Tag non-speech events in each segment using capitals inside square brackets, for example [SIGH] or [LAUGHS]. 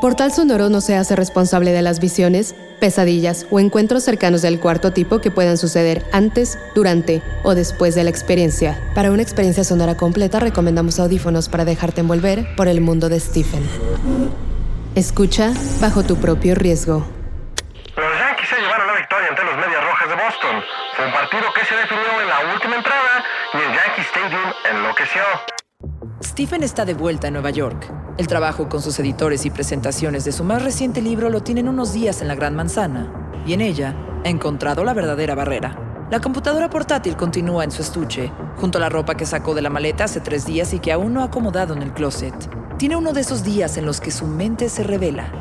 Portal Sonoro no se hace responsable de las visiones, pesadillas o encuentros cercanos del cuarto tipo que puedan suceder antes, durante o después de la experiencia. Para una experiencia sonora completa recomendamos audífonos para dejarte envolver por el mundo de Stephen. Escucha bajo tu propio riesgo. Los Yankees se llevaron la victoria ante los Medias Rojas de Boston. Fue un partido que se definió en la última entrada y el Yankee Stadium enloqueció. Stephen está de vuelta en Nueva York. El trabajo con sus editores y presentaciones de su más reciente libro lo tienen unos días en la Gran Manzana, y en ella ha encontrado la verdadera barrera. La computadora portátil continúa en su estuche, junto a la ropa que sacó de la maleta hace tres días y que aún no ha acomodado en el closet. Tiene uno de esos días en los que su mente se revela.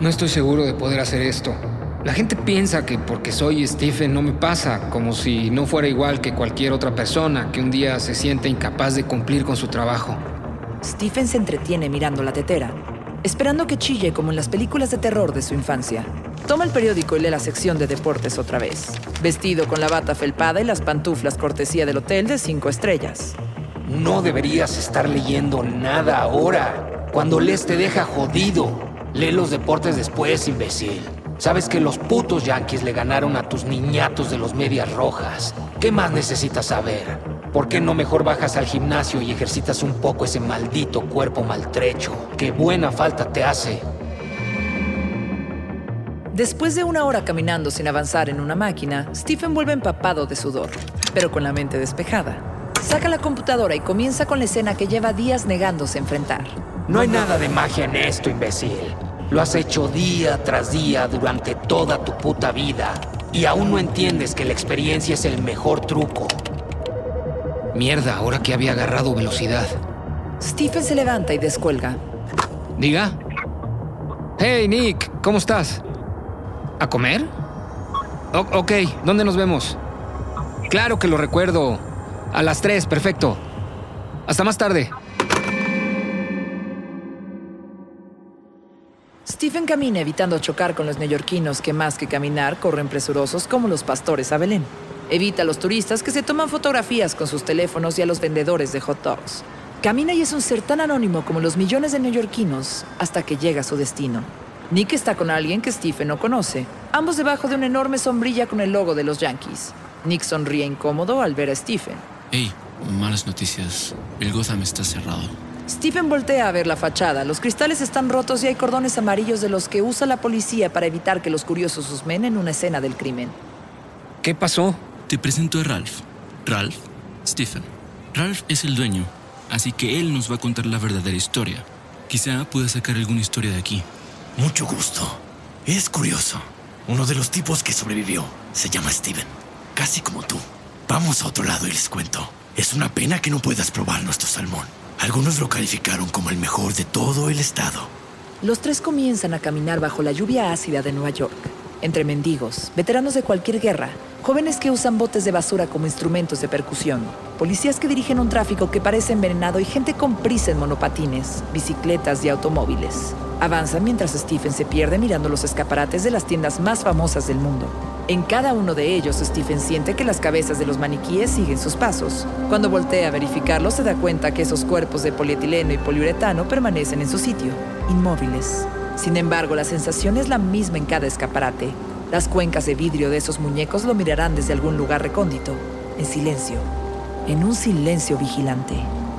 No estoy seguro de poder hacer esto. La gente piensa que porque soy Stephen no me pasa, como si no fuera igual que cualquier otra persona que un día se siente incapaz de cumplir con su trabajo. Stephen se entretiene mirando la tetera, esperando que chille como en las películas de terror de su infancia. Toma el periódico y lee la sección de deportes otra vez, vestido con la bata felpada y las pantuflas cortesía del hotel de cinco estrellas. No deberías estar leyendo nada ahora. Cuando lees te deja jodido. Lee los deportes después, imbécil. Sabes que los putos Yankees le ganaron a tus niñatos de los medias rojas. ¿Qué más necesitas saber? ¿Por qué no mejor bajas al gimnasio y ejercitas un poco ese maldito cuerpo maltrecho? ¡Qué buena falta te hace! Después de una hora caminando sin avanzar en una máquina, Stephen vuelve empapado de sudor, pero con la mente despejada. Saca la computadora y comienza con la escena que lleva días negándose a enfrentar. No hay nada de magia en esto, imbécil. Lo has hecho día tras día durante toda tu puta vida. Y aún no entiendes que la experiencia es el mejor truco. Mierda, ahora que había agarrado velocidad. Stephen se levanta y descuelga. Diga. Hey, Nick, ¿cómo estás? ¿A comer? O- ok, ¿dónde nos vemos? Claro que lo recuerdo. A las tres, perfecto. Hasta más tarde. Stephen camina evitando chocar con los neoyorquinos que más que caminar corren presurosos como los pastores a Belén. Evita a los turistas que se toman fotografías con sus teléfonos y a los vendedores de hot dogs. Camina y es un ser tan anónimo como los millones de neoyorquinos hasta que llega a su destino. Nick está con alguien que Stephen no conoce, ambos debajo de una enorme sombrilla con el logo de los Yankees. Nick sonríe incómodo al ver a Stephen. Hey, malas noticias. El Gotham está cerrado. Stephen voltea a ver la fachada. Los cristales están rotos y hay cordones amarillos de los que usa la policía para evitar que los curiosos husmen en una escena del crimen. ¿Qué pasó? Te presento a Ralph. Ralph, Stephen. Ralph es el dueño, así que él nos va a contar la verdadera historia. Quizá pueda sacar alguna historia de aquí. Mucho gusto. Es curioso. Uno de los tipos que sobrevivió se llama Steven. Casi como tú. Vamos a otro lado y les cuento. Es una pena que no puedas probar nuestro salmón. Algunos lo calificaron como el mejor de todo el estado. Los tres comienzan a caminar bajo la lluvia ácida de Nueva York, entre mendigos, veteranos de cualquier guerra, jóvenes que usan botes de basura como instrumentos de percusión, policías que dirigen un tráfico que parece envenenado y gente con prisa en monopatines, bicicletas y automóviles. Avanzan mientras Stephen se pierde mirando los escaparates de las tiendas más famosas del mundo. En cada uno de ellos, Stephen siente que las cabezas de los maniquíes siguen sus pasos. Cuando voltea a verificarlo, se da cuenta que esos cuerpos de polietileno y poliuretano permanecen en su sitio, inmóviles. Sin embargo, la sensación es la misma en cada escaparate. Las cuencas de vidrio de esos muñecos lo mirarán desde algún lugar recóndito, en silencio, en un silencio vigilante.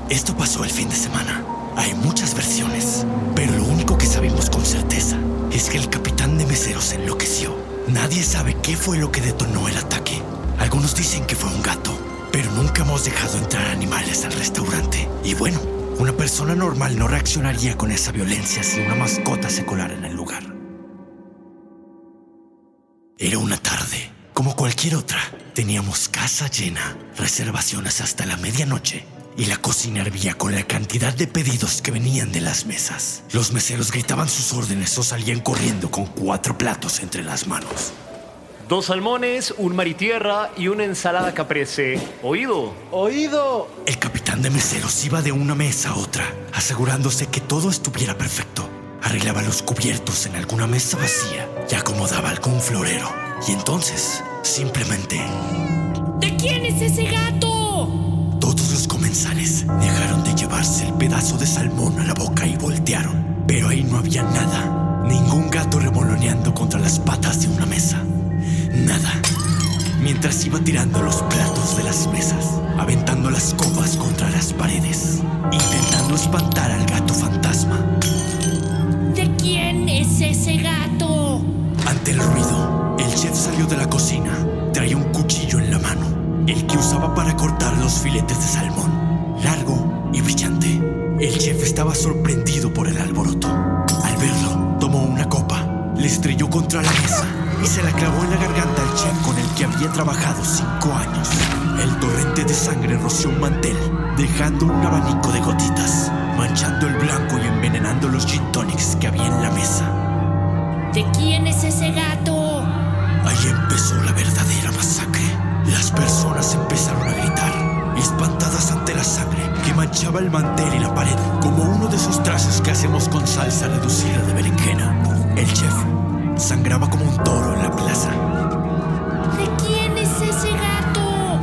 Esto pasó el fin de semana. Hay muchas versiones, pero lo que sabemos con certeza es que el capitán de meseros se enloqueció. Nadie sabe qué fue lo que detonó el ataque. Algunos dicen que fue un gato, pero nunca hemos dejado entrar animales al restaurante. Y bueno, una persona normal no reaccionaría con esa violencia si una mascota se colara en el lugar. Era una tarde, como cualquier otra. Teníamos casa llena, reservaciones hasta la medianoche y la cocina hervía con la cantidad de pedidos que venían de las mesas. Los meseros gritaban sus órdenes o salían corriendo con cuatro platos entre las manos. Dos salmones, un maritierra y una ensalada caprese. ¿Oído? ¡Oído! El capitán de meseros iba de una mesa a otra, asegurándose que todo estuviera perfecto. Arreglaba los cubiertos en alguna mesa vacía y acomodaba algún florero. Y entonces, simplemente, ¿De quién es ese gato? Comensales dejaron de llevarse el pedazo de salmón a la boca y voltearon. Pero ahí no había nada. Ningún gato remoloneando contra las patas de una mesa. Nada. Mientras iba tirando los platos de las mesas, aventando las copas contra las paredes, intentando espantar al gato fantasma. ¿De quién es ese gato? Ante el ruido, el chef salió de la cocina. Traía un cuchillo en la mano, el que usaba para cortar los filetes de salmón, largo y brillante. El chef estaba sorprendido por el alboroto. Al verlo, tomó una copa, le estrelló contra la mesa y se la clavó en la garganta al chef con el que había trabajado cinco años. El torrente de sangre roció un mantel, dejando un abanico de gotitas, manchando el blanco y envenenando los gin tonics que había en la mesa. ¿De quién es ese gato? Ahí empezó la verdadera masacre. Personas empezaron a gritar, espantadas ante la sangre que manchaba el mantel y la pared, como uno de esos trazos que hacemos con salsa reducida de berenjena. El chef sangraba como un toro en la plaza. ¿De quién es ese gato?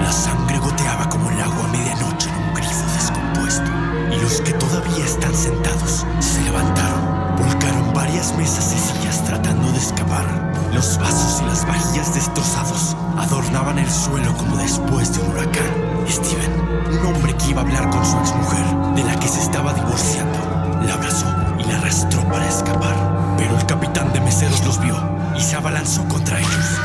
La sangre goteaba como el agua a medianoche en un grifo descompuesto. Y los que todavía están sentados se levantaron, volcaron varias mesas y sillas tratando de escapar. Los vasos y las vajillas destrozados adornaban el suelo como después de un huracán. Steven, un hombre que iba a hablar con su exmujer, de la que se estaba divorciando, la abrazó y la arrastró para escapar. Pero el capitán de meseros los vio y se abalanzó contra ellos.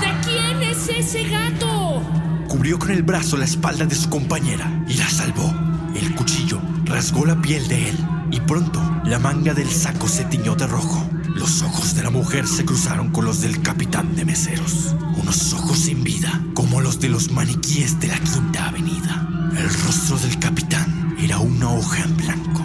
¿De quién es ese gato? Cubrió con el brazo la espalda de su compañera y la salvó. El cuchillo rasgó la piel de él y pronto la manga del saco se tiñó de rojo. La mujer se cruzaron con los del capitán de meseros. Unos ojos sin vida, como los de los maniquíes de la Quinta Avenida. El rostro del capitán era una hoja en blanco,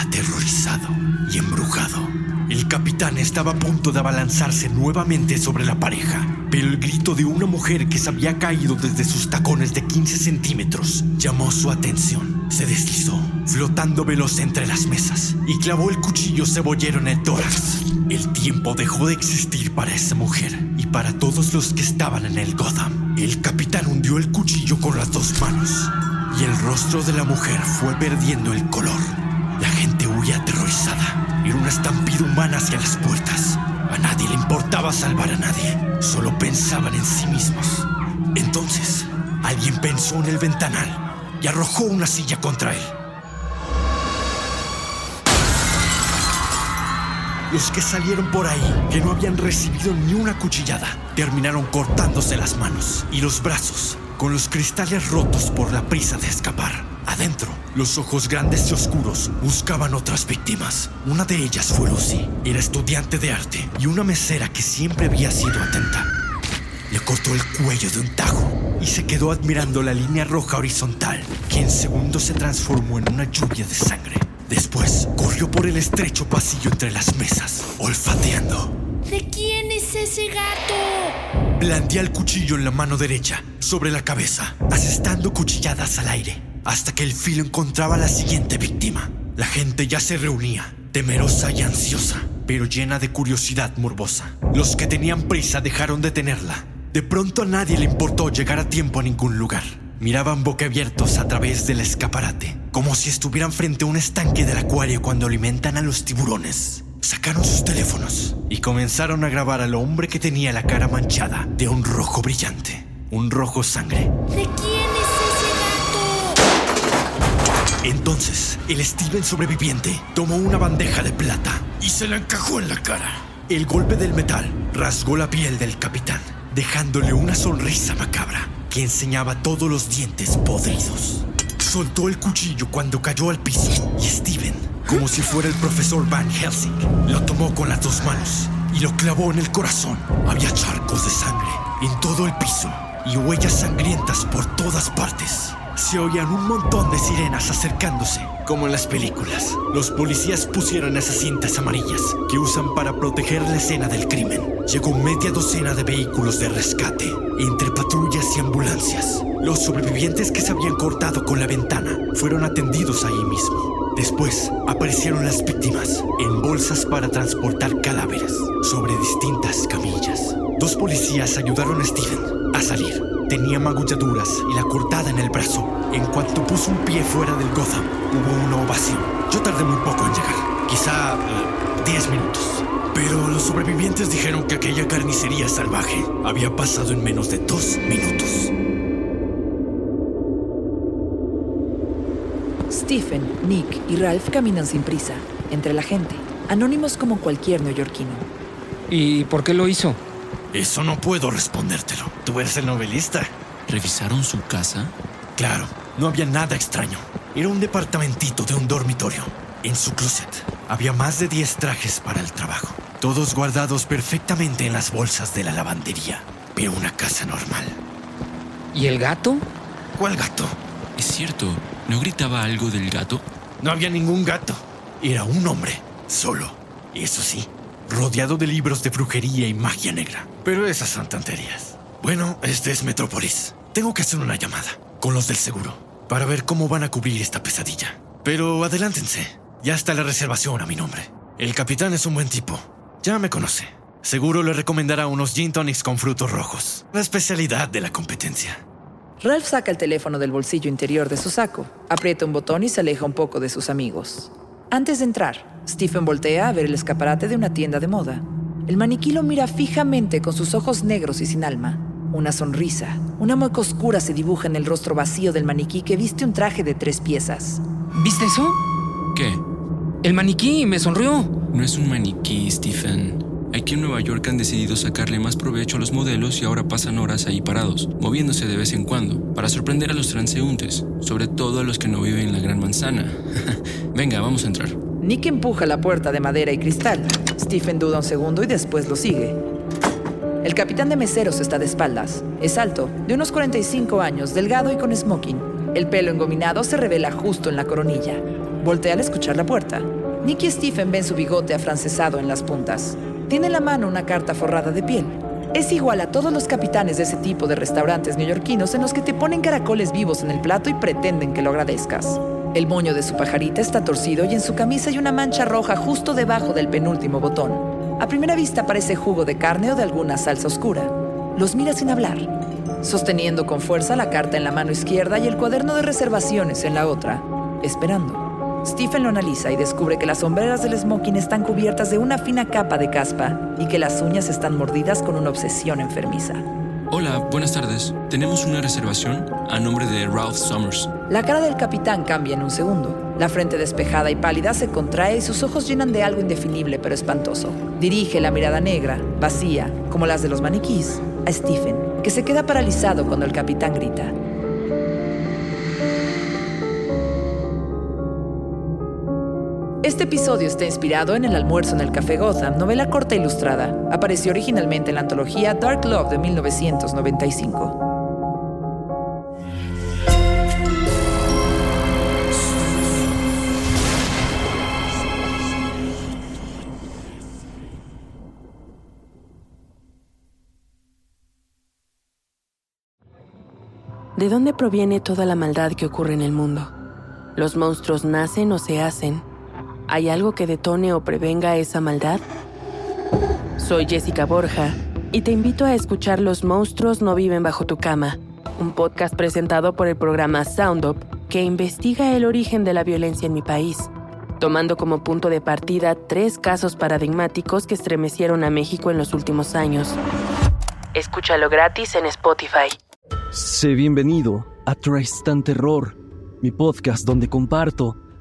aterrorizado y embrujado. El capitán estaba a punto de abalanzarse nuevamente sobre la pareja, pero el grito de una mujer que se había caído desde sus tacones de 15 centímetros llamó su atención. Se deslizó, flotando veloz entre las mesas, y clavó el cuchillo cebollero en el tórax. El tiempo dejó de existir para esa mujer y para todos los que estaban en el Gotham. El capitán hundió el cuchillo con las dos manos, y el rostro de la mujer fue perdiendo el color. Huía aterrorizada. Era una estampida humana hacia las puertas. A nadie le importaba salvar a nadie. Solo pensaban en sí mismos. Entonces, alguien pensó en el ventanal y arrojó una silla contra él. Los que salieron por ahí, que no habían recibido ni una cuchillada, terminaron cortándose las manos y los brazos, con los cristales rotos por la prisa de escapar. Adentro, los ojos grandes y oscuros buscaban otras víctimas. Una de ellas fue Lucy. Era estudiante de arte y una mesera que siempre había sido atenta. Le cortó el cuello de un tajo y se quedó admirando la línea roja horizontal, que en segundos se transformó en una lluvia de sangre. Después, corrió por el estrecho pasillo entre las mesas, olfateando. ¿De quién es ese gato? Blandía el cuchillo en la mano derecha, sobre la cabeza, asestando cuchilladas al aire, hasta que el filo encontraba a la siguiente víctima. La gente ya se reunía, temerosa y ansiosa, pero llena de curiosidad morbosa. Los que tenían prisa dejaron de tenerla. De pronto a nadie le importó llegar a tiempo a ningún lugar. Miraban boquiabiertos a través del escaparate, como si estuvieran frente a un estanque del acuario cuando alimentan a los tiburones. Sacaron sus teléfonos y comenzaron a grabar al hombre que tenía la cara manchada de un rojo brillante, un rojo sangre. ¿De quién Entonces, el Steven sobreviviente tomó una bandeja de plata y se la encajó en la cara. El golpe del metal rasgó la piel del capitán, dejándole una sonrisa macabra que enseñaba todos los dientes podridos. Soltó el cuchillo cuando cayó al piso y Steven, como si fuera el profesor Van Helsing, lo tomó con las dos manos y lo clavó en el corazón. Había charcos de sangre en todo el piso y huellas sangrientas por todas partes. Se oían un montón de sirenas acercándose, como en las películas. Los policías pusieron esas cintas amarillas que usan para proteger la escena del crimen. Llegó media docena de vehículos de rescate, entre patrullas y ambulancias. Los sobrevivientes que se habían cortado con la ventana fueron atendidos ahí mismo. Después aparecieron las víctimas en bolsas para transportar cadáveres sobre distintas camillas. Dos policías ayudaron a Steven a salir. Tenía magulladuras y la cortada en el brazo. En cuanto puso un pie fuera del Gotham, hubo una ovación. Yo tardé muy poco en llegar, quizá 10 minutos. Pero los sobrevivientes dijeron que aquella carnicería salvaje había pasado en menos de dos minutos. Stephen, Nick y Ralph caminan sin prisa, entre la gente, anónimos como cualquier neoyorquino. ¿Y por qué lo hizo? Eso no puedo respondértelo. Tú eres el novelista. ¿Revisaron su casa? Claro, no había nada extraño. Era un departamentito de un dormitorio. En su closet había más de 10 trajes para el trabajo, todos guardados perfectamente en las bolsas de la lavandería. Pero una casa normal. ¿Y el gato? ¿Cuál gato? Es cierto, ¿no gritaba algo del gato? No había ningún gato. Era un hombre, solo. Eso sí, rodeado de libros de brujería y magia negra. Pero esas son tonterías. Bueno, este es Metrópolis. Tengo que hacer una llamada con los del seguro para ver cómo van a cubrir esta pesadilla. Pero adelántense. Ya está la reservación a mi nombre. El capitán es un buen tipo. Ya me conoce. Seguro le recomendará unos gin tonics con frutos rojos. La especialidad de la competencia. Ralph saca el teléfono del bolsillo interior de su saco, aprieta un botón y se aleja un poco de sus amigos. Antes de entrar, Stephen voltea a ver el escaparate de una tienda de moda. El maniquí lo mira fijamente con sus ojos negros y sin alma. Una sonrisa, una mueca oscura se dibuja en el rostro vacío del maniquí que viste un traje de tres piezas. ¿Viste eso? ¿Qué? El maniquí me sonrió. No es un maniquí, Stephen. Aquí en Nueva York han decidido sacarle más provecho a los modelos y ahora pasan horas ahí parados, moviéndose de vez en cuando, para sorprender a los transeúntes, sobre todo a los que no viven en la Gran Manzana. [LAUGHS] Venga, vamos a entrar. Nick empuja la puerta de madera y cristal. Stephen duda un segundo y después lo sigue. El capitán de meseros está de espaldas. Es alto, de unos 45 años, delgado y con smoking. El pelo engominado se revela justo en la coronilla. Voltea al escuchar la puerta. Nick y Stephen ven su bigote afrancesado en las puntas. Tiene en la mano una carta forrada de piel. Es igual a todos los capitanes de ese tipo de restaurantes neoyorquinos en los que te ponen caracoles vivos en el plato y pretenden que lo agradezcas. El moño de su pajarita está torcido y en su camisa hay una mancha roja justo debajo del penúltimo botón. A primera vista parece jugo de carne o de alguna salsa oscura. Los mira sin hablar, sosteniendo con fuerza la carta en la mano izquierda y el cuaderno de reservaciones en la otra, esperando. Stephen lo analiza y descubre que las sombreras del smoking están cubiertas de una fina capa de caspa y que las uñas están mordidas con una obsesión enfermiza. Hola, buenas tardes. Tenemos una reservación a nombre de Ralph Summers. La cara del capitán cambia en un segundo. La frente despejada y pálida se contrae y sus ojos llenan de algo indefinible pero espantoso. Dirige la mirada negra, vacía, como las de los maniquís, a Stephen, que se queda paralizado cuando el capitán grita. Este episodio está inspirado en El almuerzo en el Café Gotham, novela corta ilustrada. Apareció originalmente en la antología Dark Love de 1995. ¿De dónde proviene toda la maldad que ocurre en el mundo? ¿Los monstruos nacen o se hacen? ¿Hay algo que detone o prevenga esa maldad? Soy Jessica Borja y te invito a escuchar Los monstruos no viven bajo tu cama, un podcast presentado por el programa Sound Up que investiga el origen de la violencia en mi país, tomando como punto de partida tres casos paradigmáticos que estremecieron a México en los últimos años. Escúchalo gratis en Spotify. Sé bienvenido a Tristan Terror, mi podcast donde comparto